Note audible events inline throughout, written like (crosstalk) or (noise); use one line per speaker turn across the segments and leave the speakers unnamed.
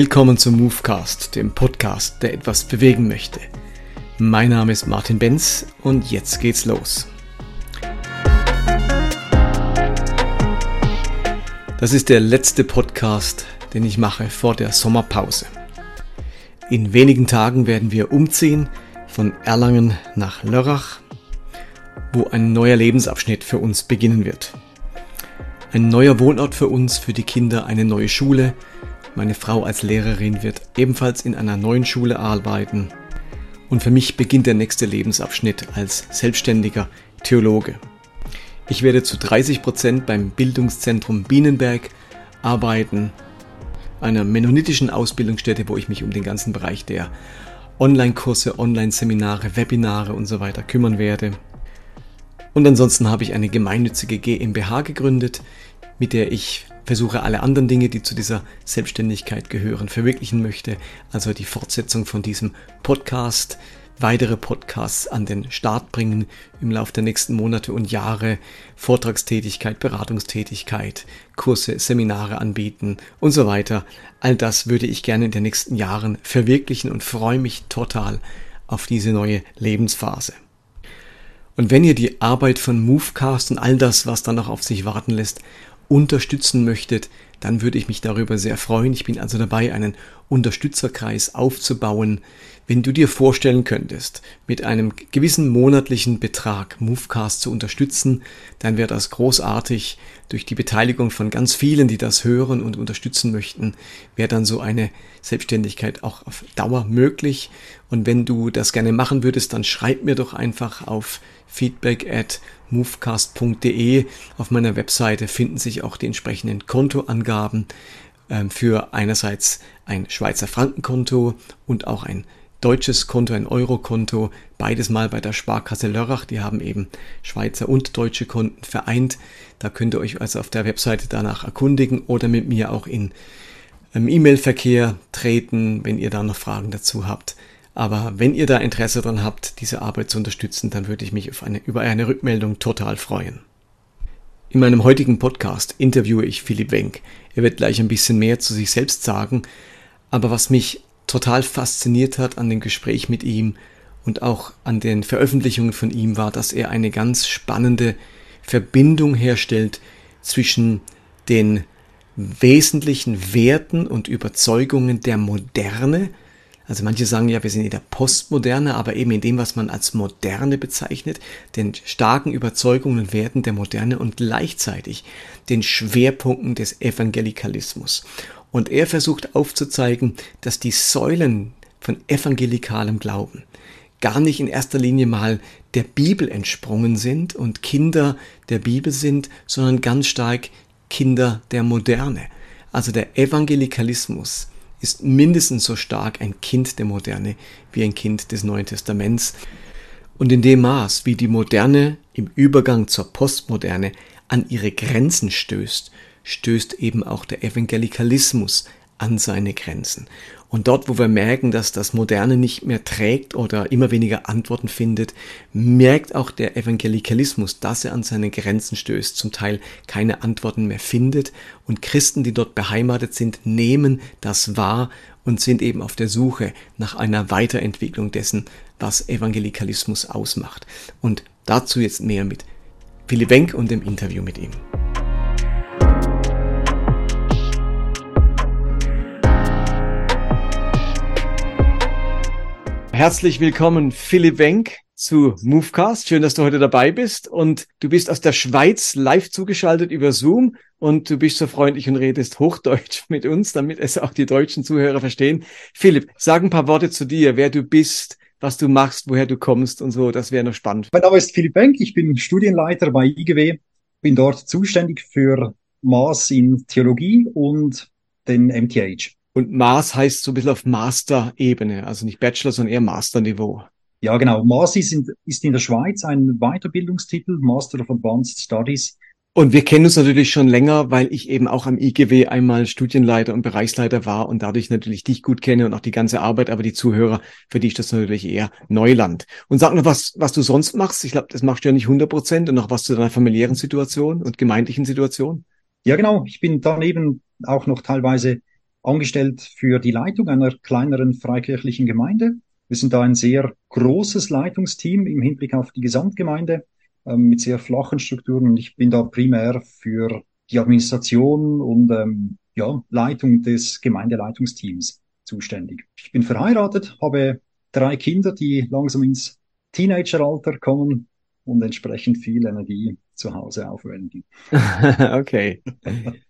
Willkommen zum Movecast, dem Podcast, der etwas bewegen möchte. Mein Name ist Martin Benz und jetzt geht's los. Das ist der letzte Podcast, den ich mache vor der Sommerpause. In wenigen Tagen werden wir umziehen von Erlangen nach Lörrach, wo ein neuer Lebensabschnitt für uns beginnen wird. Ein neuer Wohnort für uns, für die Kinder, eine neue Schule, meine Frau als Lehrerin wird ebenfalls in einer neuen Schule arbeiten. Und für mich beginnt der nächste Lebensabschnitt als selbstständiger Theologe. Ich werde zu 30 Prozent beim Bildungszentrum Bienenberg arbeiten, einer mennonitischen Ausbildungsstätte, wo ich mich um den ganzen Bereich der Online-Kurse, Online-Seminare, Webinare und so weiter kümmern werde. Und ansonsten habe ich eine gemeinnützige GmbH gegründet, mit der ich versuche alle anderen Dinge, die zu dieser Selbstständigkeit gehören, verwirklichen möchte. Also die Fortsetzung von diesem Podcast, weitere Podcasts an den Start bringen im Laufe der nächsten Monate und Jahre, Vortragstätigkeit, Beratungstätigkeit, Kurse, Seminare anbieten und so weiter. All das würde ich gerne in den nächsten Jahren verwirklichen und freue mich total auf diese neue Lebensphase. Und wenn ihr die Arbeit von Movecast und all das, was dann noch auf sich warten lässt, unterstützen möchtet, dann würde ich mich darüber sehr freuen. Ich bin also dabei, einen Unterstützerkreis aufzubauen. Wenn du dir vorstellen könntest, mit einem gewissen monatlichen Betrag Movecast zu unterstützen, dann wäre das großartig. Durch die Beteiligung von ganz vielen, die das hören und unterstützen möchten, wäre dann so eine Selbstständigkeit auch auf Dauer möglich. Und wenn du das gerne machen würdest, dann schreib mir doch einfach auf feedback at movecast.de. Auf meiner Webseite finden sich auch die entsprechenden Kontoangaben ähm, für einerseits ein Schweizer Frankenkonto und auch ein deutsches Konto, ein Eurokonto, beides mal bei der Sparkasse Lörrach. Die haben eben Schweizer und deutsche Konten vereint. Da könnt ihr euch also auf der Webseite danach erkundigen oder mit mir auch in ähm, E-Mail-Verkehr treten, wenn ihr da noch Fragen dazu habt. Aber wenn ihr da Interesse dran habt, diese Arbeit zu unterstützen, dann würde ich mich eine, über eine Rückmeldung total freuen. In meinem heutigen Podcast interviewe ich Philipp Wenk. Er wird gleich ein bisschen mehr zu sich selbst sagen. Aber was mich total fasziniert hat an dem Gespräch mit ihm und auch an den Veröffentlichungen von ihm war, dass er eine ganz spannende Verbindung herstellt zwischen den wesentlichen Werten und Überzeugungen der Moderne, also manche sagen ja, wir sind in der Postmoderne, aber eben in dem, was man als Moderne bezeichnet, den starken Überzeugungen und Werten der Moderne und gleichzeitig den Schwerpunkten des Evangelikalismus. Und er versucht aufzuzeigen, dass die Säulen von evangelikalem Glauben gar nicht in erster Linie mal der Bibel entsprungen sind und Kinder der Bibel sind, sondern ganz stark Kinder der Moderne. Also der Evangelikalismus ist mindestens so stark ein Kind der Moderne wie ein Kind des Neuen Testaments. Und in dem Maß, wie die Moderne im Übergang zur Postmoderne an ihre Grenzen stößt, stößt eben auch der Evangelikalismus an seine Grenzen. Und dort, wo wir merken, dass das Moderne nicht mehr trägt oder immer weniger Antworten findet, merkt auch der Evangelikalismus, dass er an seine Grenzen stößt, zum Teil keine Antworten mehr findet. Und Christen, die dort beheimatet sind, nehmen das wahr und sind eben auf der Suche nach einer Weiterentwicklung dessen, was Evangelikalismus ausmacht. Und dazu jetzt mehr mit Philipp Wenk und dem Interview mit ihm. Herzlich willkommen, Philipp Wenk zu Movecast. Schön, dass du heute dabei bist. Und du bist aus der Schweiz live zugeschaltet über Zoom und du bist so freundlich und redest Hochdeutsch mit uns, damit es auch die deutschen Zuhörer verstehen. Philipp, sag ein paar Worte zu dir, wer du bist, was du machst, woher du kommst und so. Das wäre noch spannend.
Mein Name ist Philipp Wenk. Ich bin Studienleiter bei IGW, bin dort zuständig für Maß in Theologie und den MTH.
Und Maß heißt so ein bisschen auf Master-Ebene, also nicht Bachelor, sondern eher Master-Niveau.
Ja, genau. Maß ist in, ist in der Schweiz ein Weiterbildungstitel, Master of Advanced Studies.
Und wir kennen uns natürlich schon länger, weil ich eben auch am IGW einmal Studienleiter und Bereichsleiter war und dadurch natürlich dich gut kenne und auch die ganze Arbeit, aber die Zuhörer, für die ist das natürlich eher Neuland. Und sag noch was, was du sonst machst. Ich glaube, das machst du ja nicht 100 Prozent und noch was zu deiner familiären Situation und gemeindlichen Situation.
Ja, genau. Ich bin daneben auch noch teilweise angestellt für die Leitung einer kleineren freikirchlichen Gemeinde. Wir sind da ein sehr großes Leitungsteam im Hinblick auf die Gesamtgemeinde ähm, mit sehr flachen Strukturen und ich bin da primär für die Administration und ähm, ja, Leitung des Gemeindeleitungsteams zuständig. Ich bin verheiratet, habe drei Kinder, die langsam ins Teenageralter kommen und entsprechend viel Energie zu Hause aufwenden. (laughs)
okay. (laughs)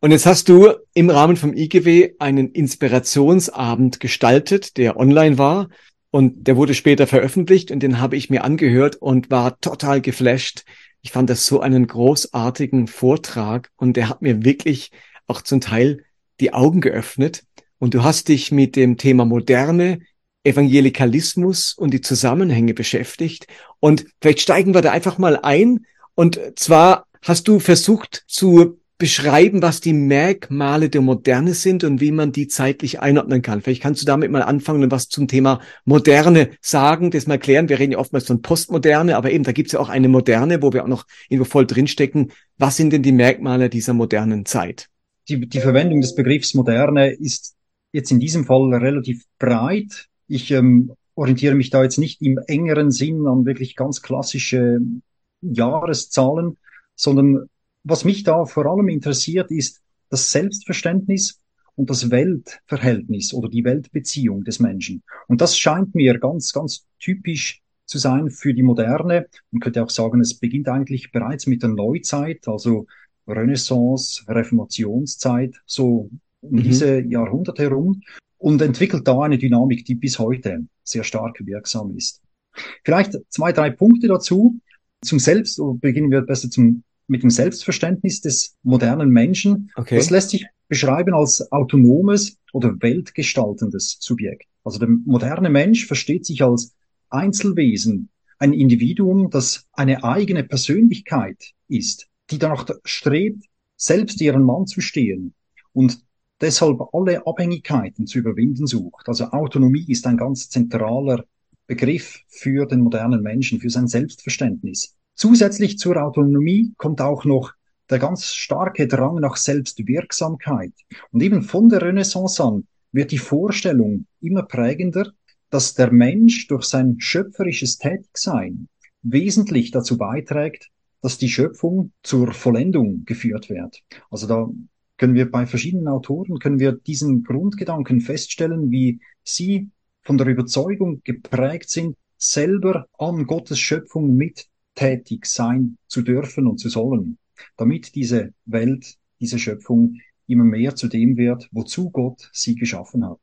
Und jetzt hast du im Rahmen vom IGW einen Inspirationsabend gestaltet, der online war und der wurde später veröffentlicht und den habe ich mir angehört und war total geflasht. Ich fand das so einen großartigen Vortrag und der hat mir wirklich auch zum Teil die Augen geöffnet. Und du hast dich mit dem Thema Moderne, Evangelikalismus und die Zusammenhänge beschäftigt. Und vielleicht steigen wir da einfach mal ein. Und zwar hast du versucht zu beschreiben, was die Merkmale der Moderne sind und wie man die zeitlich einordnen kann. Vielleicht kannst du damit mal anfangen und was zum Thema Moderne sagen, das mal klären. Wir reden ja oftmals von Postmoderne, aber eben, da gibt's ja auch eine Moderne, wo wir auch noch irgendwo voll drinstecken. Was sind denn die Merkmale dieser modernen Zeit?
Die, die Verwendung des Begriffs Moderne ist jetzt in diesem Fall relativ breit. Ich ähm, orientiere mich da jetzt nicht im engeren Sinn an wirklich ganz klassische Jahreszahlen, sondern was mich da vor allem interessiert, ist das Selbstverständnis und das Weltverhältnis oder die Weltbeziehung des Menschen. Und das scheint mir ganz, ganz typisch zu sein für die Moderne. Man könnte auch sagen, es beginnt eigentlich bereits mit der Neuzeit, also Renaissance, Reformationszeit, so um mhm. diese Jahrhunderte herum und entwickelt da eine Dynamik, die bis heute sehr stark wirksam ist. Vielleicht zwei, drei Punkte dazu. Zum Selbst, beginnen wir besser zum mit dem Selbstverständnis des modernen Menschen. Okay. Das lässt sich beschreiben als autonomes oder weltgestaltendes Subjekt. Also der moderne Mensch versteht sich als Einzelwesen, ein Individuum, das eine eigene Persönlichkeit ist, die danach strebt, selbst ihren Mann zu stehen und deshalb alle Abhängigkeiten zu überwinden sucht. Also Autonomie ist ein ganz zentraler Begriff für den modernen Menschen, für sein Selbstverständnis. Zusätzlich zur Autonomie kommt auch noch der ganz starke Drang nach Selbstwirksamkeit. Und eben von der Renaissance an wird die Vorstellung immer prägender, dass der Mensch durch sein schöpferisches Tätigsein wesentlich dazu beiträgt, dass die Schöpfung zur Vollendung geführt wird. Also da können wir bei verschiedenen Autoren, können wir diesen Grundgedanken feststellen, wie sie von der Überzeugung geprägt sind, selber an Gottes Schöpfung mit tätig sein zu dürfen und zu sollen, damit diese Welt, diese Schöpfung immer mehr zu dem wird, wozu Gott sie geschaffen hat.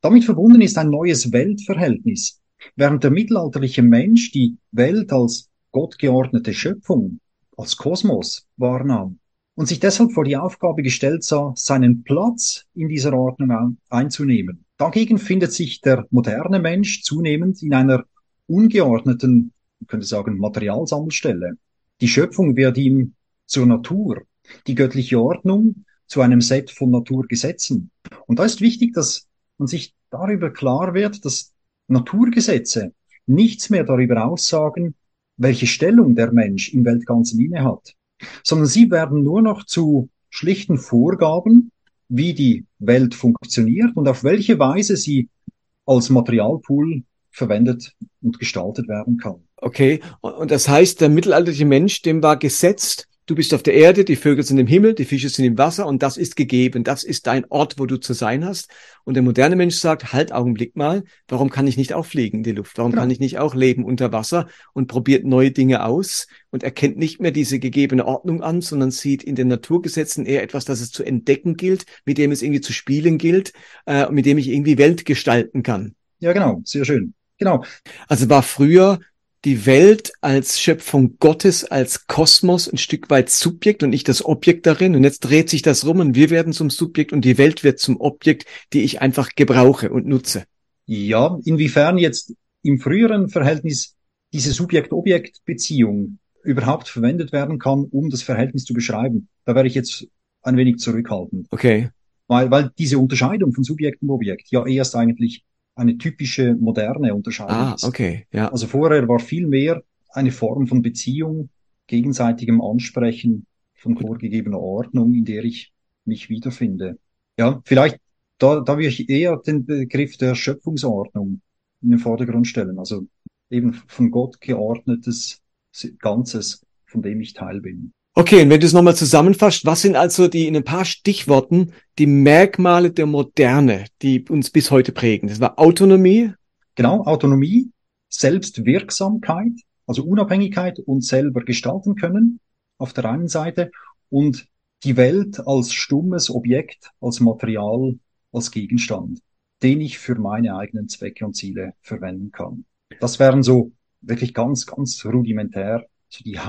Damit verbunden ist ein neues Weltverhältnis. Während der mittelalterliche Mensch die Welt als gottgeordnete Schöpfung, als Kosmos wahrnahm und sich deshalb vor die Aufgabe gestellt sah, seinen Platz in dieser Ordnung einzunehmen. Dagegen findet sich der moderne Mensch zunehmend in einer ungeordneten man könnte sagen, Materialsammelstelle. Die Schöpfung wird ihm zur Natur, die göttliche Ordnung zu einem Set von Naturgesetzen. Und da ist wichtig, dass man sich darüber klar wird, dass Naturgesetze nichts mehr darüber aussagen, welche Stellung der Mensch im Weltganzen inne hat, sondern sie werden nur noch zu schlichten Vorgaben, wie die Welt funktioniert und auf welche Weise sie als Materialpool verwendet und gestaltet werden kann.
Okay, und das heißt, der mittelalterliche Mensch, dem war gesetzt, du bist auf der Erde, die Vögel sind im Himmel, die Fische sind im Wasser und das ist gegeben. Das ist dein Ort, wo du zu sein hast. Und der moderne Mensch sagt, halt Augenblick mal, warum kann ich nicht auch fliegen in die Luft? Warum genau. kann ich nicht auch leben unter Wasser und probiert neue Dinge aus und erkennt nicht mehr diese gegebene Ordnung an, sondern sieht in den Naturgesetzen eher etwas, das es zu entdecken gilt, mit dem es irgendwie zu spielen gilt, äh, mit dem ich irgendwie Welt gestalten kann.
Ja, genau, sehr schön. Genau.
Also war früher die Welt als Schöpfung Gottes, als Kosmos ein Stück weit Subjekt und nicht das Objekt darin. Und jetzt dreht sich das rum und wir werden zum Subjekt und die Welt wird zum Objekt, die ich einfach gebrauche und nutze.
Ja, inwiefern jetzt im früheren Verhältnis diese Subjekt-Objekt-Beziehung überhaupt verwendet werden kann, um das Verhältnis zu beschreiben, da wäre ich jetzt ein wenig zurückhaltend.
Okay.
Weil, weil diese Unterscheidung von Subjekt und Objekt ja erst eigentlich eine typische moderne Unterscheidung
ah, ist. Okay, ja.
Also vorher war viel mehr eine Form von Beziehung, gegenseitigem Ansprechen von vorgegebener Ordnung, in der ich mich wiederfinde. Ja, vielleicht, da, da würde ich eher den Begriff der Schöpfungsordnung in den Vordergrund stellen. Also eben von Gott geordnetes Ganzes, von dem ich Teil bin.
Okay, und wenn du es nochmal zusammenfasst, was sind also die in ein paar Stichworten die Merkmale der Moderne, die uns bis heute prägen? Das war Autonomie.
Genau, Autonomie, Selbstwirksamkeit, also Unabhängigkeit und selber gestalten können auf der einen Seite und die Welt als stummes Objekt, als Material, als Gegenstand, den ich für meine eigenen Zwecke und Ziele verwenden kann. Das wären so wirklich ganz, ganz rudimentär so die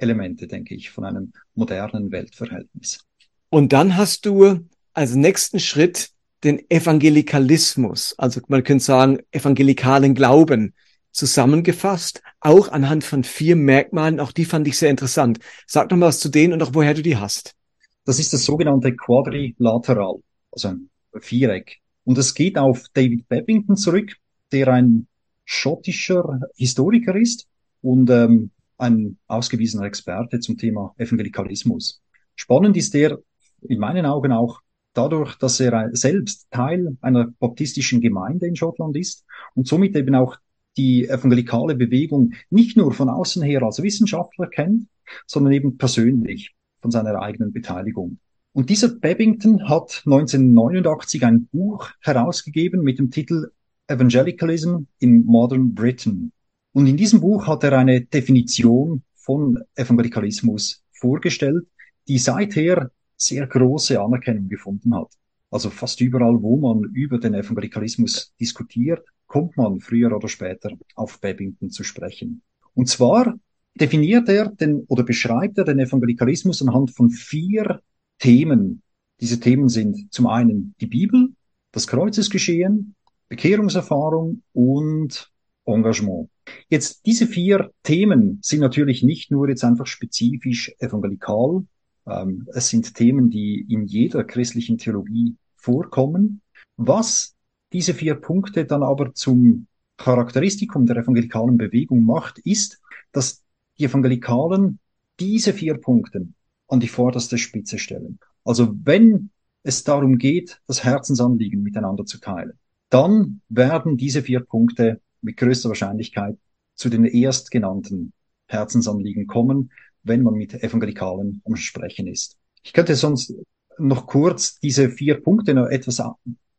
Hauptelemente, denke ich, von einem modernen Weltverhältnis.
Und dann hast du als nächsten Schritt den Evangelikalismus, also man könnte sagen evangelikalen Glauben zusammengefasst, auch anhand von vier Merkmalen. Auch die fand ich sehr interessant. Sag noch mal was zu denen und auch woher du die hast.
Das ist das sogenannte Quadrilateral, also ein Viereck. Und es geht auf David Babington zurück, der ein schottischer Historiker ist und ähm, ein ausgewiesener Experte zum Thema Evangelikalismus. Spannend ist er in meinen Augen auch dadurch, dass er selbst Teil einer baptistischen Gemeinde in Schottland ist und somit eben auch die evangelikale Bewegung nicht nur von außen her als Wissenschaftler kennt, sondern eben persönlich von seiner eigenen Beteiligung. Und dieser Babington hat 1989 ein Buch herausgegeben mit dem Titel Evangelicalism in Modern Britain. Und in diesem Buch hat er eine Definition von Evangelikalismus vorgestellt, die seither sehr große Anerkennung gefunden hat. Also fast überall, wo man über den Evangelikalismus diskutiert, kommt man früher oder später auf Babington zu sprechen. Und zwar definiert er den oder beschreibt er den Evangelikalismus anhand von vier Themen. Diese Themen sind zum einen die Bibel, das Kreuzesgeschehen, Bekehrungserfahrung und Engagement. Jetzt diese vier Themen sind natürlich nicht nur jetzt einfach spezifisch evangelikal. Ähm, es sind Themen, die in jeder christlichen Theologie vorkommen. Was diese vier Punkte dann aber zum Charakteristikum der evangelikalen Bewegung macht, ist, dass die Evangelikalen diese vier Punkte an die vorderste Spitze stellen. Also wenn es darum geht, das Herzensanliegen miteinander zu teilen, dann werden diese vier Punkte mit größter Wahrscheinlichkeit zu den erstgenannten Herzensanliegen kommen, wenn man mit Evangelikalen am Sprechen ist. Ich könnte sonst noch kurz diese vier Punkte noch etwas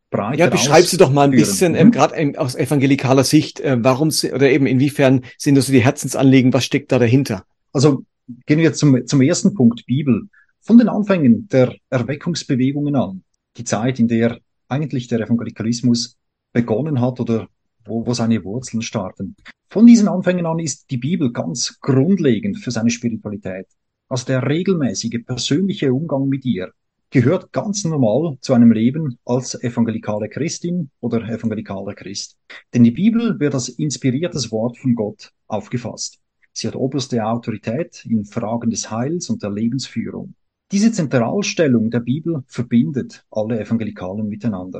breiter Ja, beschreib sie doch mal ein bisschen, ähm, mhm. gerade aus evangelikaler Sicht, äh, warum sie, oder eben inwiefern sind das so die Herzensanliegen, was steckt da dahinter?
Also gehen wir zum, zum ersten Punkt, Bibel. Von den Anfängen der Erweckungsbewegungen an, die Zeit, in der eigentlich der Evangelikalismus begonnen hat oder wo, wo seine Wurzeln starten. Von diesen Anfängen an ist die Bibel ganz grundlegend für seine Spiritualität. Also der regelmäßige persönliche Umgang mit ihr, gehört ganz normal zu einem Leben als evangelikale Christin oder evangelikaler Christ. Denn die Bibel wird als inspiriertes Wort von Gott aufgefasst. Sie hat oberste Autorität in Fragen des Heils und der Lebensführung. Diese Zentralstellung der Bibel verbindet alle Evangelikalen miteinander.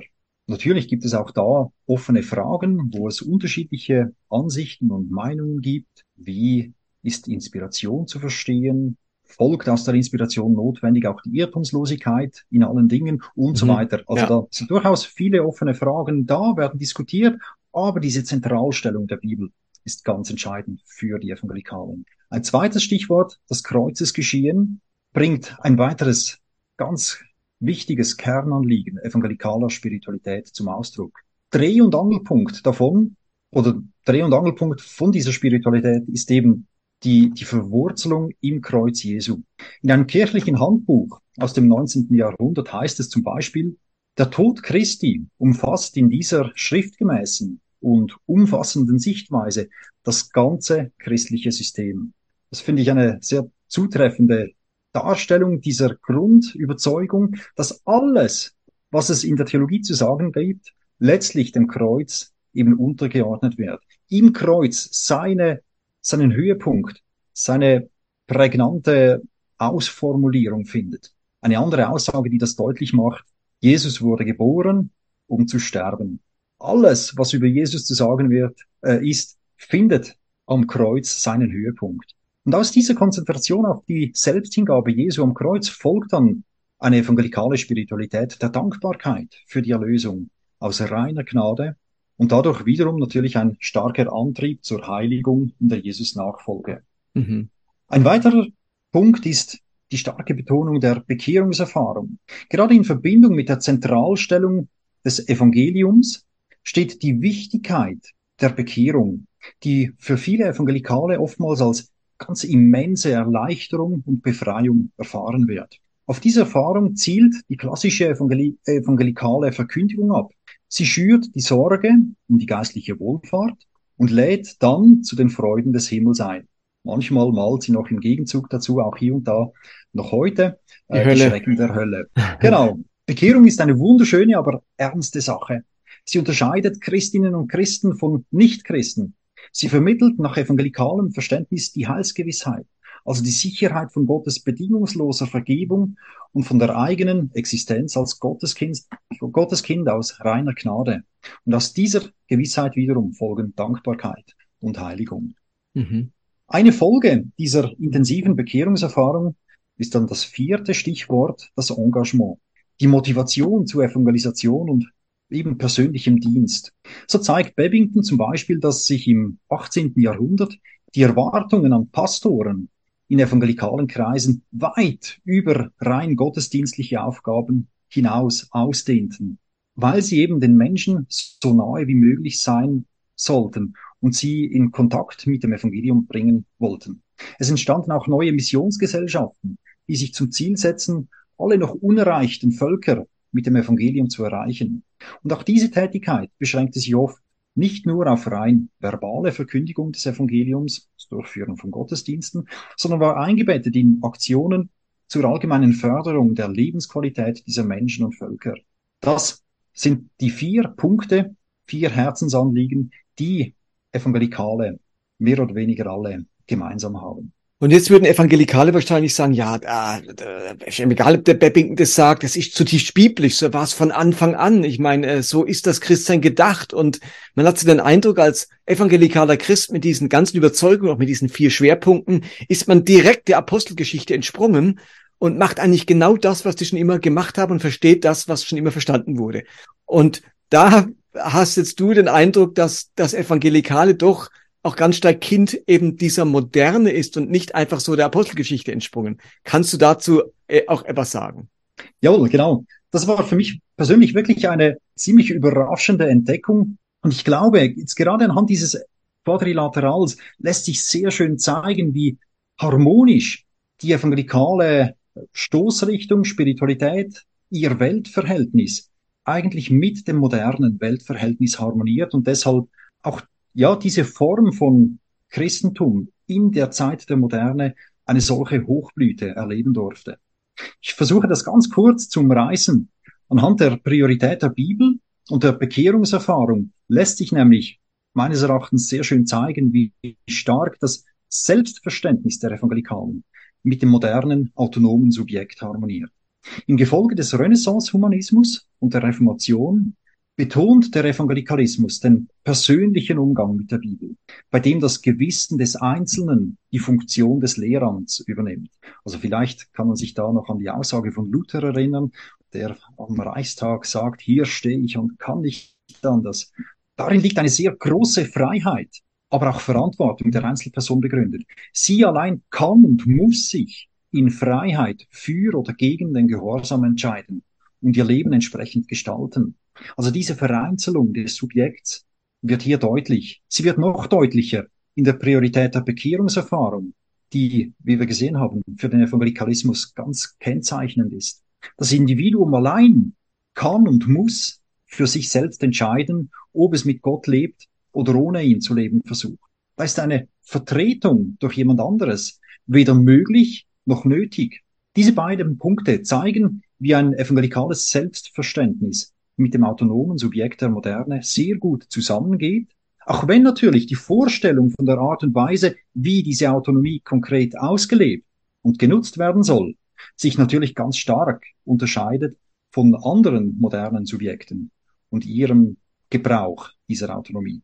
Natürlich gibt es auch da offene Fragen, wo es unterschiedliche Ansichten und Meinungen gibt. Wie ist Inspiration zu verstehen? folgt aus der Inspiration notwendig auch die Irrtumslosigkeit in allen Dingen und mhm. so weiter. Also ja. da sind durchaus viele offene Fragen da, werden diskutiert, aber diese Zentralstellung der Bibel ist ganz entscheidend für die Evangelikalen. Ein zweites Stichwort, das Kreuzesgeschehen, bringt ein weiteres ganz wichtiges Kernanliegen evangelikaler Spiritualität zum Ausdruck. Dreh- und Angelpunkt davon oder Dreh- und Angelpunkt von dieser Spiritualität ist eben die, die Verwurzelung im Kreuz Jesu. In einem kirchlichen Handbuch aus dem 19. Jahrhundert heißt es zum Beispiel, der Tod Christi umfasst in dieser schriftgemäßen und umfassenden Sichtweise das ganze christliche System. Das finde ich eine sehr zutreffende Darstellung dieser Grundüberzeugung, dass alles, was es in der Theologie zu sagen gibt, letztlich dem Kreuz eben untergeordnet wird. Im Kreuz seine seinen Höhepunkt, seine prägnante Ausformulierung findet. Eine andere Aussage, die das deutlich macht, Jesus wurde geboren, um zu sterben. Alles, was über Jesus zu sagen wird, äh, ist, findet am Kreuz seinen Höhepunkt. Und aus dieser Konzentration auf die Selbsthingabe Jesu am Kreuz folgt dann eine evangelikale Spiritualität der Dankbarkeit für die Erlösung aus reiner Gnade und dadurch wiederum natürlich ein starker Antrieb zur Heiligung in der Jesus-Nachfolge. Mhm. Ein weiterer Punkt ist die starke Betonung der Bekehrungserfahrung. Gerade in Verbindung mit der Zentralstellung des Evangeliums steht die Wichtigkeit der Bekehrung, die für viele Evangelikale oftmals als ganz immense Erleichterung und Befreiung erfahren wird. Auf diese Erfahrung zielt die klassische Evangel evangelikale Verkündigung ab. Sie schürt die Sorge um die geistliche Wohlfahrt und lädt dann zu den Freuden des Himmels ein. Manchmal malt sie noch im Gegenzug dazu, auch hier und da, noch heute, äh, die, die Schrecken der Hölle. (laughs) Genau. Bekehrung ist eine wunderschöne, aber ernste Sache. Sie unterscheidet Christinnen und Christen von Nichtchristen. Sie vermittelt nach evangelikalem Verständnis die Heilsgewissheit, also die Sicherheit von Gottes bedingungsloser Vergebung und von der eigenen Existenz als Gotteskind, Gotteskind aus reiner Gnade. Und aus dieser Gewissheit wiederum folgen Dankbarkeit und Heiligung. Mhm. Eine Folge dieser intensiven Bekehrungserfahrung ist dann das vierte Stichwort, das Engagement. Die Motivation zur Evangelisation und eben persönlichem Dienst. So zeigt Babington zum Beispiel, dass sich im 18. Jahrhundert die Erwartungen an Pastoren in evangelikalen Kreisen weit über rein gottesdienstliche Aufgaben hinaus ausdehnten, weil sie eben den Menschen so nahe wie möglich sein sollten und sie in Kontakt mit dem Evangelium bringen wollten. Es entstanden auch neue Missionsgesellschaften, die sich zum Ziel setzen, alle noch unerreichten Völker mit dem Evangelium zu erreichen. Und auch diese Tätigkeit beschränkte sich oft nicht nur auf rein verbale Verkündigung des Evangeliums, das Durchführen von Gottesdiensten, sondern war eingebettet in Aktionen zur allgemeinen Förderung der Lebensqualität dieser Menschen und Völker. Das sind die vier Punkte, vier Herzensanliegen, die Evangelikale mehr oder weniger alle gemeinsam haben.
Und jetzt würden Evangelikale wahrscheinlich sagen, ja, äh, egal ob der Bebbington das sagt, das ist zutiefst biblisch, so war es von Anfang an. Ich meine, äh, so ist das Christsein gedacht. Und man hat so den Eindruck, als evangelikaler Christ mit diesen ganzen Überzeugungen, auch mit diesen vier Schwerpunkten, ist man direkt der Apostelgeschichte entsprungen und macht eigentlich genau das, was die schon immer gemacht haben und versteht das, was schon immer verstanden wurde. Und da hast jetzt du den Eindruck, dass das Evangelikale doch auch ganz stark Kind eben dieser Moderne ist und nicht einfach so der Apostelgeschichte entsprungen. Kannst du dazu äh, auch etwas sagen?
Jawohl, genau. Das war für mich persönlich wirklich eine ziemlich überraschende Entdeckung. Und ich glaube, jetzt gerade anhand dieses Quadrilaterals lässt sich sehr schön zeigen, wie harmonisch die evangelikale Stoßrichtung, Spiritualität, ihr Weltverhältnis eigentlich mit dem modernen Weltverhältnis harmoniert und deshalb auch ja, diese Form von Christentum in der Zeit der Moderne eine solche Hochblüte erleben durfte. Ich versuche das ganz kurz zu umreißen. Anhand der Priorität der Bibel und der Bekehrungserfahrung lässt sich nämlich meines Erachtens sehr schön zeigen, wie stark das Selbstverständnis der Evangelikalen mit dem modernen autonomen Subjekt harmoniert. Im Gefolge des Renaissance-Humanismus und der Reformation betont der Evangelikalismus den persönlichen Umgang mit der Bibel, bei dem das Gewissen des Einzelnen die Funktion des Lehrers übernimmt. Also vielleicht kann man sich da noch an die Aussage von Luther erinnern, der am Reichstag sagt, hier stehe ich und kann nicht anders. Darin liegt eine sehr große Freiheit, aber auch Verantwortung der Einzelperson begründet. Sie allein kann und muss sich in Freiheit für oder gegen den Gehorsam entscheiden und ihr Leben entsprechend gestalten. Also diese Vereinzelung des Subjekts wird hier deutlich. Sie wird noch deutlicher in der Priorität der Bekehrungserfahrung, die, wie wir gesehen haben, für den Evangelikalismus ganz kennzeichnend ist. Das Individuum allein kann und muss für sich selbst entscheiden, ob es mit Gott lebt oder ohne ihn zu leben versucht. Da ist eine Vertretung durch jemand anderes weder möglich noch nötig. Diese beiden Punkte zeigen, wie ein evangelikales Selbstverständnis mit dem autonomen Subjekt der Moderne sehr gut zusammengeht, auch wenn natürlich die Vorstellung von der Art und Weise, wie diese Autonomie konkret ausgelebt und genutzt werden soll, sich natürlich ganz stark unterscheidet von anderen modernen Subjekten und ihrem Gebrauch dieser Autonomie.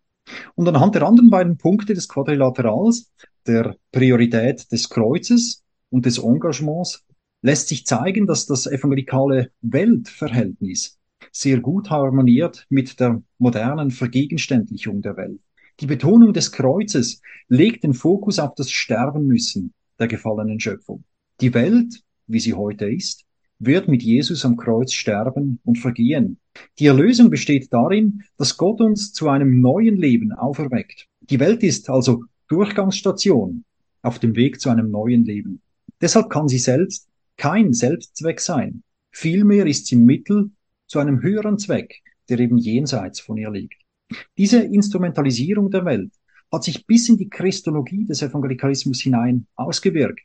Und anhand der anderen beiden Punkte des Quadrilaterals, der Priorität des Kreuzes und des Engagements, lässt sich zeigen, dass das evangelikale Weltverhältnis sehr gut harmoniert mit der modernen Vergegenständlichung der Welt. Die Betonung des Kreuzes legt den Fokus auf das Sterben müssen der gefallenen Schöpfung. Die Welt, wie sie heute ist, wird mit Jesus am Kreuz sterben und vergehen. Die Erlösung besteht darin, dass Gott uns zu einem neuen Leben auferweckt. Die Welt ist also Durchgangsstation auf dem Weg zu einem neuen Leben. Deshalb kann sie selbst kein Selbstzweck sein. Vielmehr ist sie Mittel zu einem höheren Zweck, der eben jenseits von ihr liegt. Diese Instrumentalisierung der Welt hat sich bis in die Christologie des Evangelikalismus hinein ausgewirkt.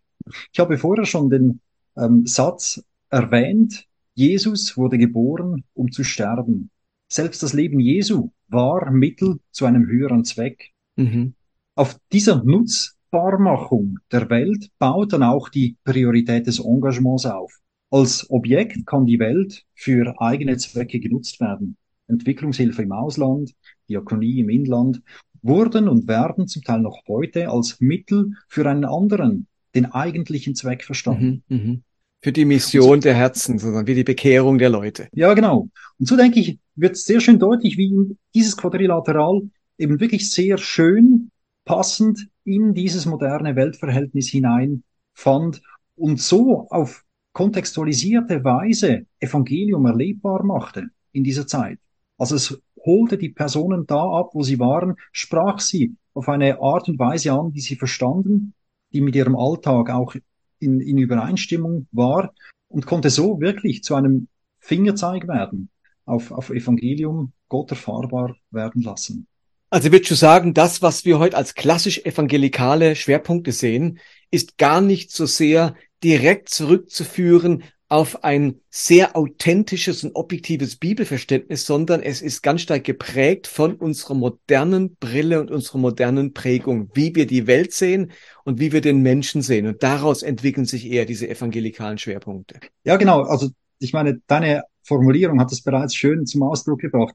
Ich habe vorher schon den ähm, Satz erwähnt, Jesus wurde geboren, um zu sterben. Selbst das Leben Jesu war Mittel zu einem höheren Zweck. Mhm. Auf dieser Nutzbarmachung der Welt baut dann auch die Priorität des Engagements auf. Als Objekt kann die Welt für eigene Zwecke genutzt werden. Entwicklungshilfe im Ausland, Diakonie im Inland wurden und werden zum Teil noch heute als Mittel für einen anderen, den eigentlichen Zweck verstanden.
Mhm, mh. Für die Mission der Herzen, sondern wie die Bekehrung der Leute.
Ja, genau. Und so denke ich, wird sehr schön deutlich, wie dieses Quadrilateral eben wirklich sehr schön passend in dieses moderne Weltverhältnis hinein fand und so auf kontextualisierte Weise Evangelium erlebbar machte in dieser Zeit. Also es holte die Personen da ab, wo sie waren, sprach sie auf eine Art und Weise an, die sie verstanden, die mit ihrem Alltag auch in, in Übereinstimmung war und konnte so wirklich zu einem Fingerzeig werden, auf, auf Evangelium Gott erfahrbar werden lassen.
Also würdest du sagen, das, was wir heute als klassisch evangelikale Schwerpunkte sehen, ist gar nicht so sehr direkt zurückzuführen auf ein sehr authentisches und objektives Bibelverständnis, sondern es ist ganz stark geprägt von unserer modernen Brille und unserer modernen Prägung, wie wir die Welt sehen und wie wir den Menschen sehen. Und daraus entwickeln sich eher diese evangelikalen Schwerpunkte.
Ja, genau. Also ich meine, deine Formulierung hat es bereits schön zum Ausdruck gebracht.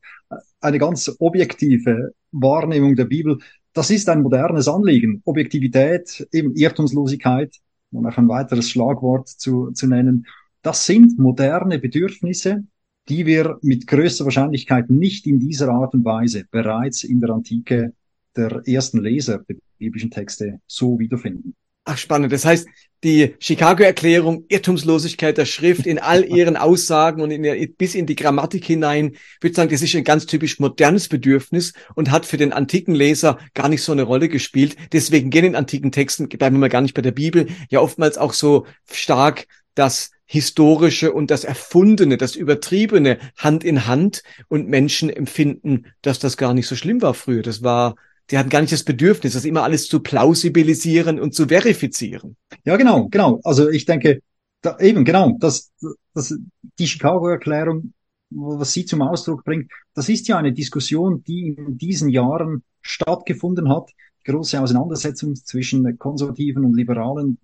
Eine ganz objektive Wahrnehmung der Bibel, das ist ein modernes Anliegen. Objektivität, eben Irrtumslosigkeit, um auch ein weiteres Schlagwort zu, zu nennen. Das sind moderne Bedürfnisse, die wir mit größter Wahrscheinlichkeit nicht in dieser Art und Weise bereits in der Antike der ersten Leser der biblischen Texte so wiederfinden.
Ach, spannend. Das heißt, die Chicago-Erklärung, Irrtumslosigkeit der Schrift in all (laughs) ihren Aussagen und in der, bis in die Grammatik hinein, würde sagen, das ist ein ganz typisch modernes Bedürfnis und hat für den antiken Leser gar nicht so eine Rolle gespielt. Deswegen gehen in antiken Texten, bleiben wir mal gar nicht bei der Bibel, ja oftmals auch so stark das Historische und das Erfundene, das Übertriebene Hand in Hand und Menschen empfinden, dass das gar nicht so schlimm war früher. Das war, die hatten gar nicht das Bedürfnis, das immer alles zu plausibilisieren und zu verifizieren.
Ja, genau, genau. Also ich denke, da, eben genau, dass, dass die Chicago-Erklärung, was sie zum Ausdruck bringt, das ist ja eine Diskussion, die in diesen Jahren stattgefunden hat. Große Auseinandersetzung zwischen konservativen und liberalen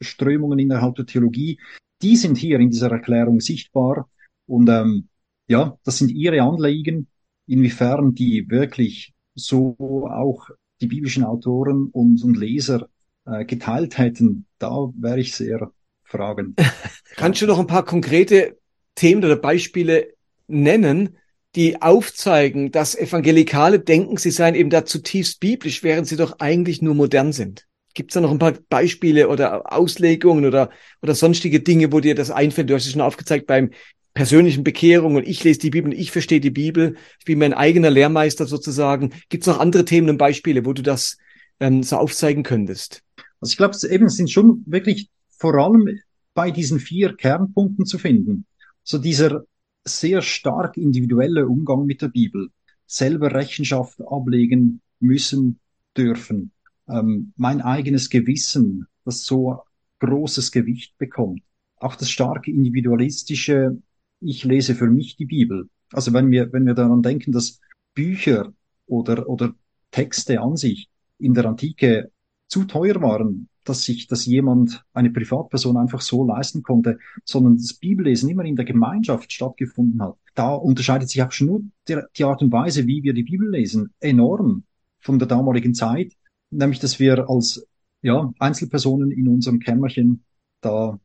Strömungen innerhalb der Theologie, die sind hier in dieser Erklärung sichtbar. Und ähm, ja, das sind ihre Anliegen, inwiefern die wirklich so auch die biblischen Autoren und, und Leser äh, geteilt hätten, da wäre ich sehr fragen. (laughs)
Kannst du noch ein paar konkrete Themen oder Beispiele nennen, die aufzeigen, dass Evangelikale denken, sie seien eben da zutiefst biblisch, während sie doch eigentlich nur modern sind? Gibt es da noch ein paar Beispiele oder Auslegungen oder, oder sonstige Dinge, wo dir das einfällt? Du hast es schon aufgezeigt beim persönlichen Bekehrung und ich lese die Bibel und ich verstehe die Bibel. Ich bin mein eigener Lehrmeister sozusagen. Gibt es noch andere Themen und Beispiele, wo du das ähm, so aufzeigen könntest?
Also ich glaube, eben sind schon wirklich vor allem bei diesen vier Kernpunkten zu finden. So dieser sehr stark individuelle Umgang mit der Bibel, selber Rechenschaft ablegen müssen dürfen, ähm, mein eigenes Gewissen, das so großes Gewicht bekommt. Auch das starke individualistische, ich lese für mich die Bibel. Also wenn wir, wenn wir daran denken, dass Bücher oder, oder Texte an sich in der Antike zu teuer waren, dass sich das jemand, eine Privatperson einfach so leisten konnte, sondern das Bibellesen immer in der Gemeinschaft stattgefunden hat. Da unterscheidet sich auch schon nur die, die Art und Weise, wie wir die Bibel lesen, enorm von der damaligen Zeit nämlich dass wir als ja, Einzelpersonen in unserem Kämmerchen da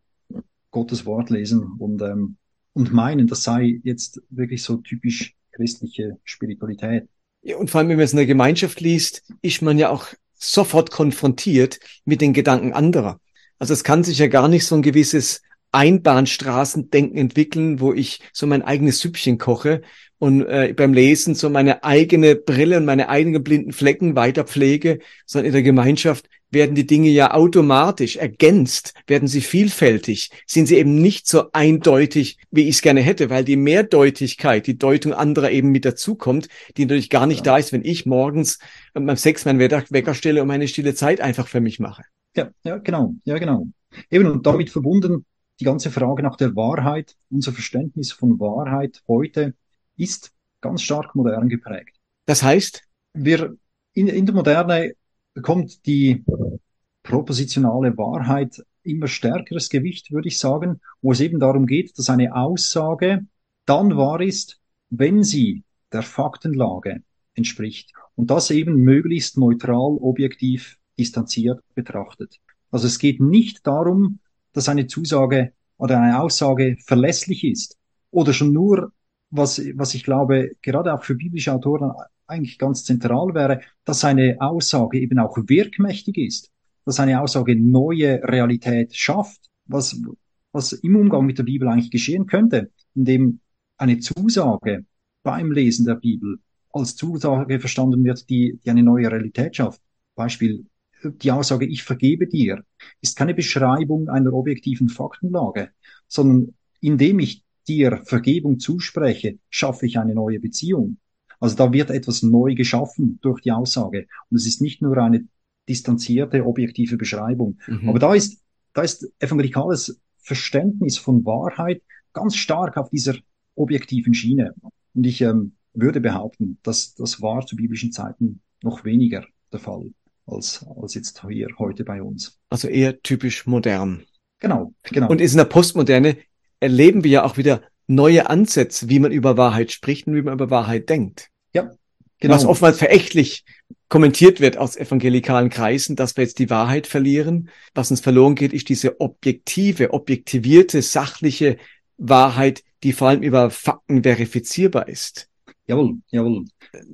Gottes Wort lesen und, ähm, und meinen, das sei jetzt wirklich so typisch christliche Spiritualität.
Ja, und vor allem, wenn man es in der Gemeinschaft liest, ist man ja auch sofort konfrontiert mit den Gedanken anderer. Also es kann sich ja gar nicht so ein gewisses Einbahnstraßendenken entwickeln, wo ich so mein eigenes Süppchen koche und äh, beim Lesen so meine eigene Brille und meine eigenen blinden Flecken weiter pflege, sondern in der Gemeinschaft werden die Dinge ja automatisch ergänzt, werden sie vielfältig, sind sie eben nicht so eindeutig, wie ich es gerne hätte, weil die Mehrdeutigkeit, die Deutung anderer eben mit dazukommt, die natürlich gar nicht ja. da ist, wenn ich morgens beim Sex meinen Wecker stelle und meine stille Zeit einfach für mich mache.
Ja, ja, genau, ja, genau. Eben und damit verbunden die ganze Frage nach der Wahrheit, unser Verständnis von Wahrheit heute ist ganz stark modern geprägt.
Das heißt?
Wir, in, in der Moderne bekommt die propositionale Wahrheit immer stärkeres Gewicht, würde ich sagen, wo es eben darum geht, dass eine Aussage dann wahr ist, wenn sie der Faktenlage entspricht. Und das eben möglichst neutral, objektiv, distanziert betrachtet. Also es geht nicht darum, dass eine Zusage oder eine Aussage verlässlich ist oder schon nur, was, was ich glaube, gerade auch für biblische Autoren eigentlich ganz zentral wäre, dass eine Aussage eben auch wirkmächtig ist, dass eine Aussage neue Realität schafft, was, was im Umgang mit der Bibel eigentlich geschehen könnte, indem eine Zusage beim Lesen der Bibel als Zusage verstanden wird, die, die eine neue Realität schafft. Beispiel die Aussage, ich vergebe dir, ist keine Beschreibung einer objektiven Faktenlage, sondern indem ich dir Vergebung zuspreche, schaffe ich eine neue Beziehung. Also da wird etwas neu geschaffen durch die Aussage. Und es ist nicht nur eine distanzierte, objektive Beschreibung. Mhm. Aber da ist, da ist evangelikales Verständnis von Wahrheit ganz stark auf dieser objektiven Schiene. Und ich ähm, würde behaupten, dass das war zu biblischen Zeiten noch weniger der Fall als, als jetzt hier heute bei uns.
Also eher typisch modern.
Genau, genau.
Und ist in der Postmoderne erleben wir ja auch wieder neue Ansätze, wie man über Wahrheit spricht und wie man über Wahrheit denkt.
Ja,
genau. Was oftmals verächtlich kommentiert wird aus evangelikalen Kreisen, dass wir jetzt die Wahrheit verlieren. Was uns verloren geht, ist diese objektive, objektivierte, sachliche Wahrheit, die vor allem über Fakten verifizierbar ist.
Jawohl, jawohl.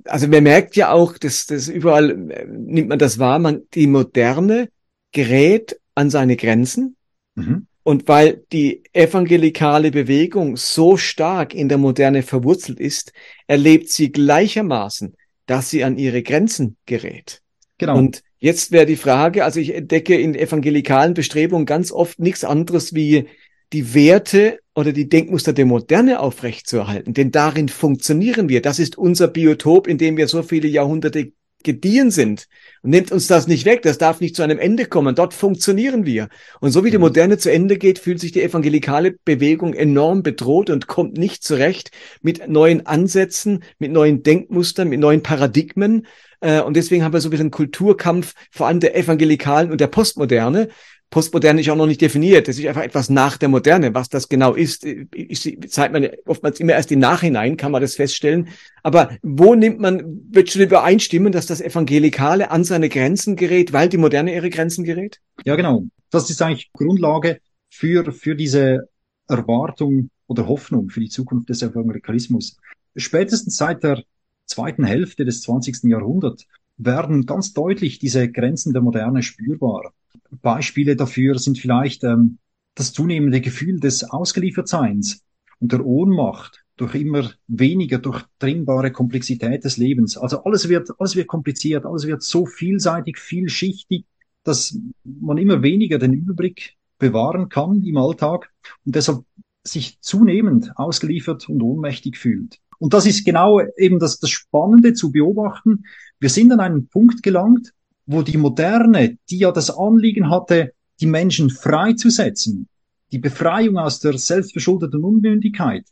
Also man merkt ja auch, dass, dass überall äh, nimmt man das wahr, man, die Moderne gerät an seine Grenzen. Mhm. Und weil die evangelikale Bewegung so stark in der Moderne verwurzelt ist, erlebt sie gleichermaßen, dass sie an ihre Grenzen gerät. Genau. Und jetzt wäre die Frage, also ich entdecke in evangelikalen Bestrebungen ganz oft nichts anderes wie die Werte oder die Denkmuster der Moderne aufrechtzuerhalten. Denn darin funktionieren wir. Das ist unser Biotop, in dem wir so viele Jahrhunderte gediehen sind. Und nimmt uns das nicht weg. Das darf nicht zu einem Ende kommen. Dort funktionieren wir. Und so wie die mhm. Moderne zu Ende geht, fühlt sich die evangelikale Bewegung enorm bedroht und kommt nicht zurecht mit neuen Ansätzen, mit neuen Denkmustern, mit neuen Paradigmen. Äh, und deswegen haben wir so ein bisschen einen Kulturkampf, vor allem der Evangelikalen und der Postmoderne, Postmoderne ist auch noch nicht definiert. Das ist einfach etwas nach der Moderne. Was das genau ist, ist zeigt man oftmals immer erst im Nachhinein, kann man das feststellen. Aber wo nimmt man, wird schon übereinstimmen, dass das Evangelikale an seine Grenzen gerät, weil die Moderne ihre Grenzen gerät?
Ja, genau. Das ist eigentlich Grundlage für, für diese Erwartung oder Hoffnung für die Zukunft des Evangelikalismus. Spätestens seit der zweiten Hälfte des 20. Jahrhunderts werden ganz deutlich diese Grenzen der Moderne spürbar. Beispiele dafür sind vielleicht ähm, das zunehmende Gefühl des Ausgeliefertseins und der Ohnmacht durch immer weniger durchdringbare Komplexität des Lebens. Also alles wird, alles wird kompliziert, alles wird so vielseitig, vielschichtig, dass man immer weniger den Überblick bewahren kann im Alltag und deshalb sich zunehmend ausgeliefert und ohnmächtig fühlt. Und das ist genau eben das, das Spannende zu beobachten. Wir sind an einen Punkt gelangt, wo die Moderne, die ja das Anliegen hatte, die Menschen freizusetzen, die Befreiung aus der selbstverschuldeten Unmündigkeit,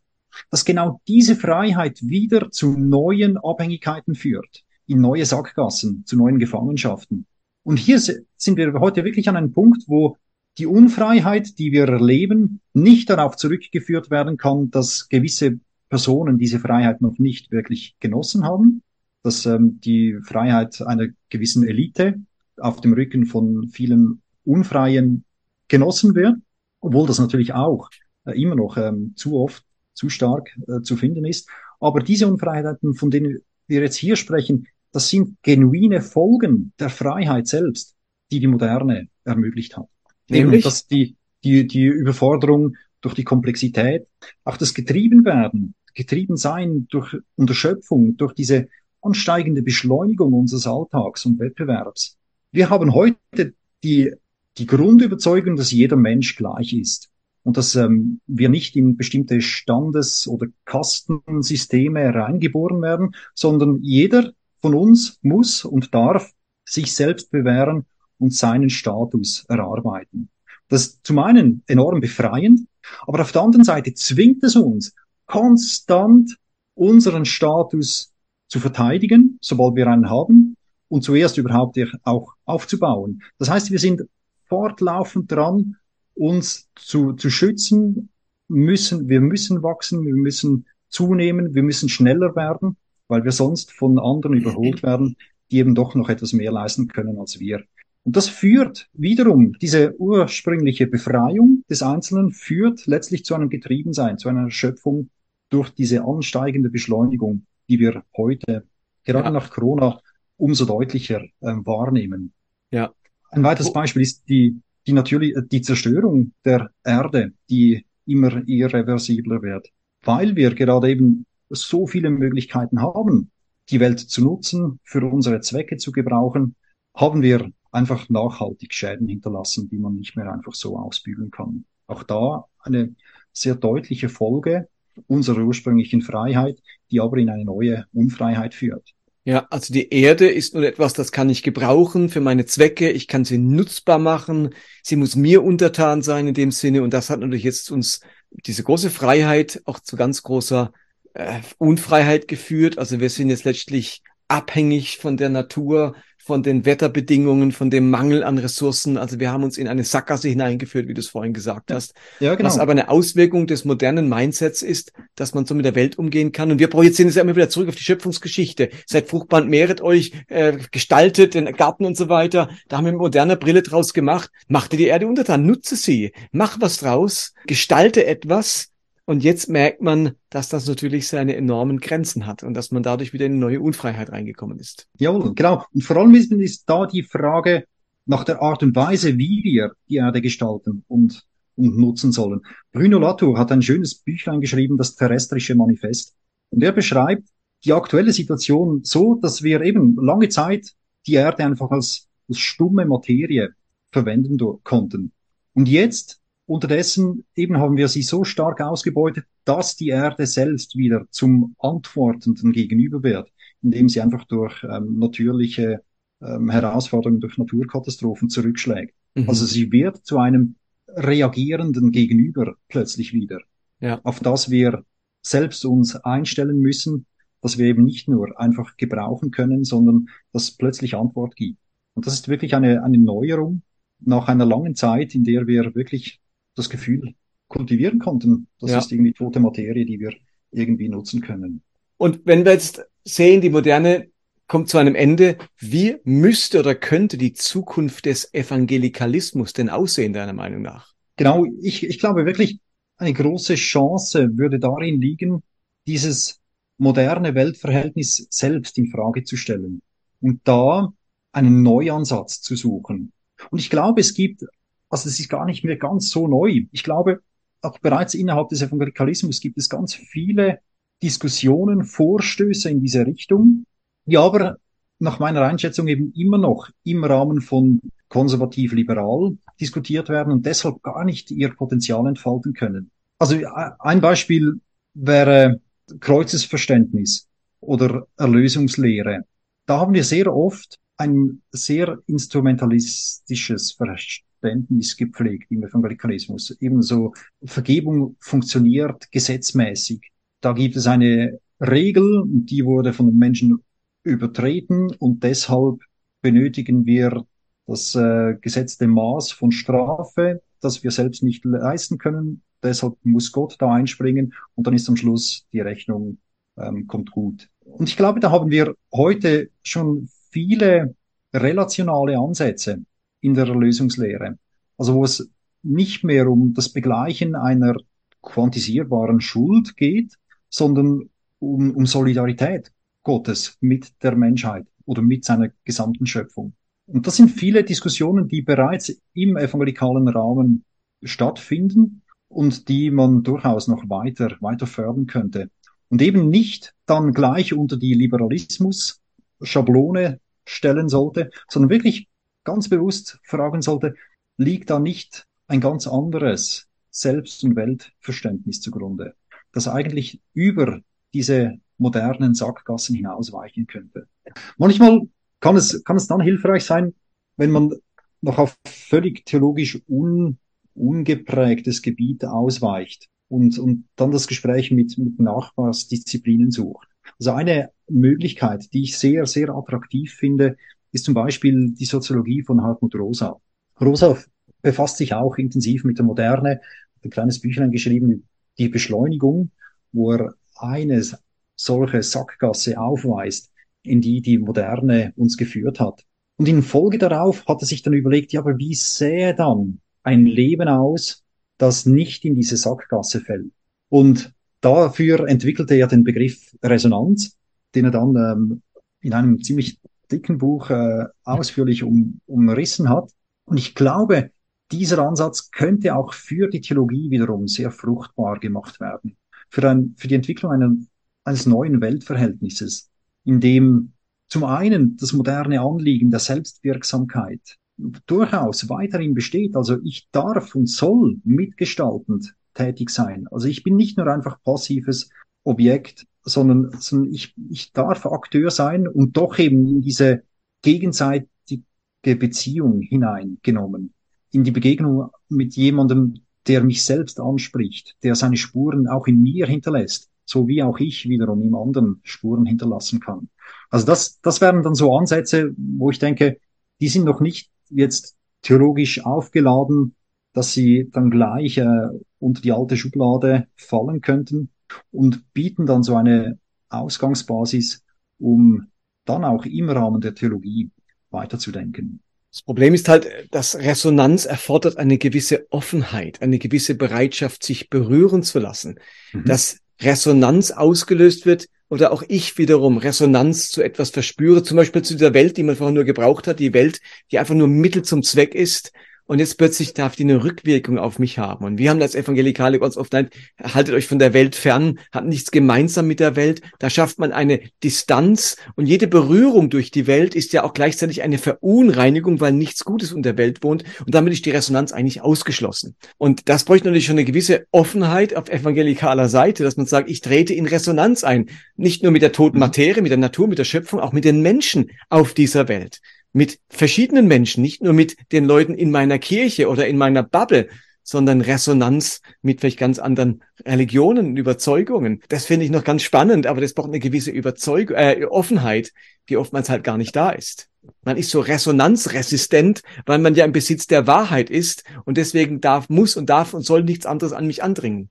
dass genau diese Freiheit wieder zu neuen Abhängigkeiten führt, in neue Sackgassen, zu neuen Gefangenschaften. Und hier sind wir heute wirklich an einem Punkt, wo die Unfreiheit, die wir erleben, nicht darauf zurückgeführt werden kann, dass gewisse Personen diese Freiheit noch nicht wirklich genossen haben, dass ähm, die Freiheit einer gewissen Elite auf dem Rücken von vielen Unfreien genossen wird. obwohl das natürlich auch äh, immer noch ähm, zu oft, zu stark äh, zu finden ist. Aber diese Unfreiheiten, von denen wir jetzt hier sprechen, das sind genuine Folgen der Freiheit selbst, die die Moderne ermöglicht hat. Nämlich? dass die, die, die Überforderung durch die Komplexität, auch das Getriebenwerden, getrieben sein durch Unterschöpfung, durch diese ansteigende Beschleunigung unseres Alltags und Wettbewerbs. Wir haben heute die, die Grundüberzeugung, dass jeder Mensch gleich ist und dass ähm, wir nicht in bestimmte Standes- oder Kastensysteme reingeboren werden, sondern jeder von uns muss und darf sich selbst bewähren und seinen Status erarbeiten. Das ist zum einen enorm befreiend, aber auf der anderen Seite zwingt es uns, konstant unseren Status zu verteidigen, sobald wir einen haben, und zuerst überhaupt auch aufzubauen. Das heißt, wir sind fortlaufend dran, uns zu, zu schützen, müssen, wir müssen wachsen, wir müssen zunehmen, wir müssen schneller werden, weil wir sonst von anderen überholt werden, die eben doch noch etwas mehr leisten können als wir. Und das führt wiederum, diese ursprüngliche Befreiung des Einzelnen führt letztlich zu einem Getriebensein, zu einer Erschöpfung durch diese ansteigende Beschleunigung, die wir heute, gerade ja. nach Corona, umso deutlicher äh, wahrnehmen. Ja. Ein weiteres Beispiel ist die, die natürlich, die Zerstörung der Erde, die immer irreversibler wird, weil wir gerade eben so viele Möglichkeiten haben, die Welt zu nutzen, für unsere Zwecke zu gebrauchen, haben wir einfach nachhaltig Schäden hinterlassen, die man nicht mehr einfach so ausbügeln kann. Auch da eine sehr deutliche Folge unserer ursprünglichen Freiheit, die aber in eine neue Unfreiheit führt.
Ja, also die Erde ist nun etwas, das kann ich gebrauchen für meine Zwecke. Ich kann sie nutzbar machen. Sie muss mir untertan sein in dem Sinne. Und das hat natürlich jetzt uns diese große Freiheit auch zu ganz großer äh, Unfreiheit geführt. Also wir sind jetzt letztlich abhängig von der Natur, von den Wetterbedingungen, von dem Mangel an Ressourcen. Also wir haben uns in eine Sackgasse hineingeführt, wie du es vorhin gesagt hast. Ja, genau. Was aber eine Auswirkung des modernen Mindsets ist, dass man so mit der Welt umgehen kann. Und wir projizieren es ja immer wieder zurück auf die Schöpfungsgeschichte. Seid fruchtbar und mehret euch, äh, gestaltet den Garten und so weiter. Da haben wir mit moderner Brille draus gemacht. Macht dir die Erde untertan, nutze sie, mach was draus, gestalte etwas, und jetzt merkt man, dass das natürlich seine enormen Grenzen hat und dass man dadurch wieder in eine neue Unfreiheit reingekommen ist.
Jawohl, genau. Und vor allem ist da die Frage nach der Art und Weise, wie wir die Erde gestalten und, und nutzen sollen. Bruno Latour hat ein schönes Büchlein geschrieben, das terrestrische Manifest. Und er beschreibt die aktuelle Situation so, dass wir eben lange Zeit die Erde einfach als, als stumme Materie verwenden konnten. Und jetzt Unterdessen eben haben wir sie so stark ausgebeutet, dass die Erde selbst wieder zum Antwortenden gegenüber wird, indem sie einfach durch ähm, natürliche ähm, Herausforderungen, durch Naturkatastrophen zurückschlägt. Mhm. Also sie wird zu einem reagierenden Gegenüber plötzlich wieder, ja. auf das wir selbst uns einstellen müssen, dass wir eben nicht nur einfach gebrauchen können, sondern dass plötzlich Antwort gibt. Und das ist wirklich eine, eine Neuerung nach einer langen Zeit, in der wir wirklich das Gefühl kultivieren konnten. Das ja. ist irgendwie tote Materie, die wir irgendwie nutzen können.
Und wenn wir jetzt sehen, die Moderne kommt zu einem Ende, wie müsste oder könnte die Zukunft des Evangelikalismus denn aussehen, deiner Meinung nach?
Genau, ich, ich glaube wirklich, eine große Chance würde darin liegen, dieses moderne Weltverhältnis selbst in Frage zu stellen und da einen Neuansatz zu suchen. Und ich glaube, es gibt also es ist gar nicht mehr ganz so neu. Ich glaube, auch bereits innerhalb des Evangelikalismus gibt es ganz viele Diskussionen, Vorstöße in diese Richtung, die aber nach meiner Einschätzung eben immer noch im Rahmen von konservativ-liberal diskutiert werden und deshalb gar nicht ihr Potenzial entfalten können. Also ein Beispiel wäre Kreuzesverständnis oder Erlösungslehre. Da haben wir sehr oft ein sehr instrumentalistisches Verständnis Verständnis gepflegt im Evangelikalismus. Ebenso Vergebung funktioniert gesetzmäßig. Da gibt es eine Regel, die wurde von den Menschen übertreten und deshalb benötigen wir das äh, gesetzte Maß von Strafe, das wir selbst nicht leisten können. Deshalb muss Gott da einspringen und dann ist am Schluss die Rechnung ähm, kommt gut. Und ich glaube, da haben wir heute schon viele relationale Ansätze in der Erlösungslehre. Also wo es nicht mehr um das Begleichen einer quantisierbaren Schuld geht, sondern um, um Solidarität Gottes mit der Menschheit oder mit seiner gesamten Schöpfung. Und das sind viele Diskussionen, die bereits im evangelikalen Rahmen stattfinden und die man durchaus noch weiter, weiter fördern könnte. Und eben nicht dann gleich unter die Liberalismus-Schablone stellen sollte, sondern wirklich ganz bewusst fragen sollte, liegt da nicht ein ganz anderes Selbst- und Weltverständnis zugrunde, das eigentlich über diese modernen Sackgassen hinausweichen könnte. Manchmal kann es, kann es dann hilfreich sein, wenn man noch auf völlig theologisch un, ungeprägtes Gebiet ausweicht und, und dann das Gespräch mit, mit Nachbarsdisziplinen sucht. Also eine Möglichkeit, die ich sehr, sehr attraktiv finde, ist zum Beispiel die Soziologie von Hartmut Rosa. Rosa befasst sich auch intensiv mit der Moderne, ein kleines Büchlein geschrieben, die Beschleunigung, wo er eine solche Sackgasse aufweist, in die die Moderne uns geführt hat. Und in Folge darauf hat er sich dann überlegt, ja, aber wie sähe dann ein Leben aus, das nicht in diese Sackgasse fällt? Und dafür entwickelte er den Begriff Resonanz, den er dann ähm, in einem ziemlich dicken Buch äh, ausführlich um, umrissen hat. Und ich glaube, dieser Ansatz könnte auch für die Theologie wiederum sehr fruchtbar gemacht werden. Für, ein, für die Entwicklung einer, eines neuen Weltverhältnisses, in dem zum einen das moderne Anliegen der Selbstwirksamkeit durchaus weiterhin besteht. Also ich darf und soll mitgestaltend tätig sein. Also ich bin nicht nur einfach passives Objekt, sondern, sondern ich, ich darf Akteur sein und doch eben in diese gegenseitige Beziehung hineingenommen, in die Begegnung mit jemandem, der mich selbst anspricht, der seine Spuren auch in mir hinterlässt, so wie auch ich wiederum im anderen Spuren hinterlassen kann. Also das, das wären dann so Ansätze, wo ich denke, die sind noch nicht jetzt theologisch aufgeladen, dass sie dann gleich äh, unter die alte Schublade fallen könnten, und bieten dann so eine Ausgangsbasis, um dann auch im Rahmen der Theologie weiterzudenken.
Das Problem ist halt, dass Resonanz erfordert eine gewisse Offenheit, eine gewisse Bereitschaft, sich berühren zu lassen. Mhm. Dass Resonanz ausgelöst wird oder auch ich wiederum Resonanz zu etwas verspüre, zum Beispiel zu dieser Welt, die man vorher nur gebraucht hat, die Welt, die einfach nur Mittel zum Zweck ist und jetzt plötzlich darf die eine Rückwirkung auf mich haben. Und wir haben als Evangelikale ganz oft, nein, haltet euch von der Welt fern, hat nichts gemeinsam mit der Welt. Da schafft man eine Distanz und jede Berührung durch die Welt ist ja auch gleichzeitig eine Verunreinigung, weil nichts Gutes in der Welt wohnt. Und damit ist die Resonanz eigentlich ausgeschlossen. Und das bräuchte natürlich schon eine gewisse Offenheit auf evangelikaler Seite, dass man sagt, ich trete in Resonanz ein. Nicht nur mit der toten Materie, mit der Natur, mit der Schöpfung, auch mit den Menschen auf dieser Welt mit verschiedenen Menschen, nicht nur mit den Leuten in meiner Kirche oder in meiner Bubble, sondern Resonanz mit vielleicht ganz anderen Religionen und Überzeugungen. Das finde ich noch ganz spannend, aber das braucht eine gewisse Überzeugung, äh, Offenheit, die oftmals halt gar nicht da ist. Man ist so resonanzresistent, weil man ja im Besitz der Wahrheit ist und deswegen darf, muss und darf und soll nichts anderes an mich andringen.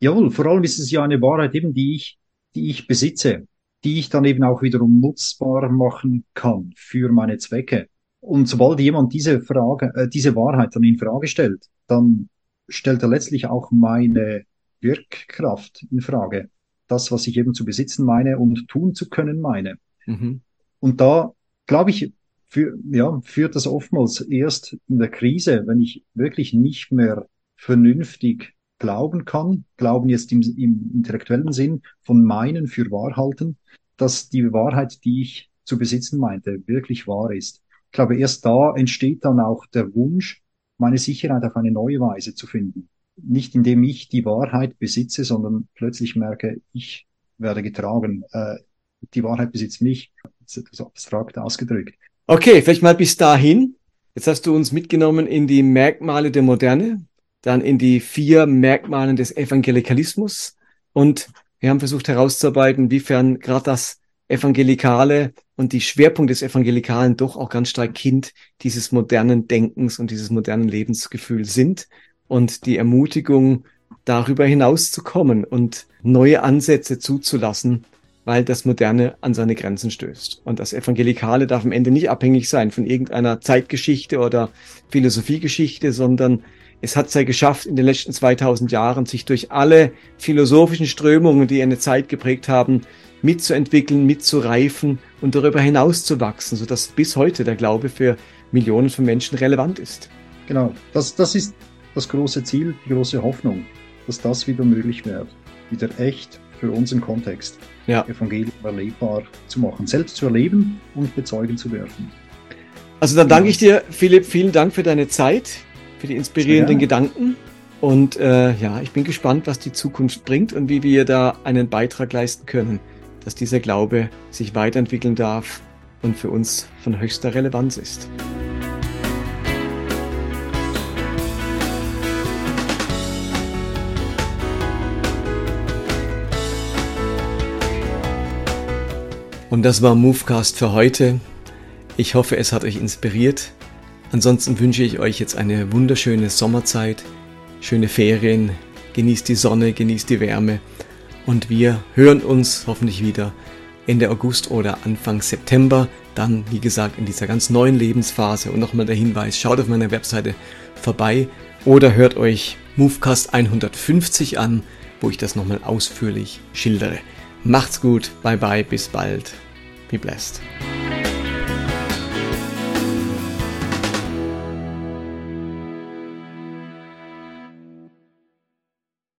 Jawohl, vor allem ist es ja eine Wahrheit eben, die ich, die ich besitze die ich dann eben auch wiederum nutzbar machen kann für meine Zwecke. Und sobald jemand diese Frage, äh, diese Wahrheit dann in Frage stellt, dann stellt er letztlich auch meine Wirkkraft in Frage. Das, was ich eben zu besitzen meine und tun zu können meine. Mhm. Und da, glaube ich, für, ja, führt das oftmals erst in der Krise, wenn ich wirklich nicht mehr vernünftig glauben kann, glauben jetzt im, im intellektuellen Sinn von meinen für wahr halten, dass die Wahrheit, die ich zu besitzen meinte, wirklich wahr ist. Ich glaube, erst da entsteht dann auch der Wunsch, meine Sicherheit auf eine neue Weise zu finden. Nicht indem ich die Wahrheit besitze, sondern plötzlich merke, ich werde getragen. Äh, die Wahrheit besitzt mich. Das ist etwas abstrakt ausgedrückt.
Okay, vielleicht mal bis dahin. Jetzt hast du uns mitgenommen in die Merkmale der Moderne, dann in die vier Merkmale des Evangelikalismus und wir haben versucht herauszuarbeiten, inwiefern gerade das Evangelikale und die Schwerpunkt des Evangelikalen doch auch ganz stark Kind dieses modernen Denkens und dieses modernen Lebensgefühls sind und die Ermutigung, darüber hinaus zu kommen und neue Ansätze zuzulassen, weil das Moderne an seine Grenzen stößt. Und das Evangelikale darf am Ende nicht abhängig sein von irgendeiner Zeitgeschichte oder Philosophiegeschichte, sondern es hat es ja geschafft, in den letzten 2000 Jahren sich durch alle philosophischen Strömungen, die eine Zeit geprägt haben, mitzuentwickeln, mitzureifen und darüber hinaus zu wachsen, sodass bis heute der Glaube für Millionen von Menschen relevant ist.
Genau, das, das ist das große Ziel, die große Hoffnung, dass das wieder möglich wird, wieder echt für unseren Kontext ja. Evangelium erlebbar zu machen, selbst zu erleben und bezeugen zu dürfen.
Also dann danke ich dir, Philipp, vielen Dank für deine Zeit, für die inspirierenden Gedanken. Und äh, ja, ich bin gespannt, was die Zukunft bringt und wie wir da einen Beitrag leisten können, dass dieser Glaube sich weiterentwickeln darf und für uns von höchster Relevanz ist. Und das war Movecast für heute. Ich hoffe, es hat euch inspiriert. Ansonsten wünsche ich euch jetzt eine wunderschöne Sommerzeit, schöne Ferien, genießt die Sonne, genießt die Wärme und wir hören uns hoffentlich wieder Ende August oder Anfang September, dann wie gesagt in dieser ganz neuen Lebensphase und nochmal der Hinweis, schaut auf meiner Webseite vorbei oder hört euch Movecast 150 an, wo ich das nochmal ausführlich schildere. Macht's gut, bye bye, bis bald. Be blessed.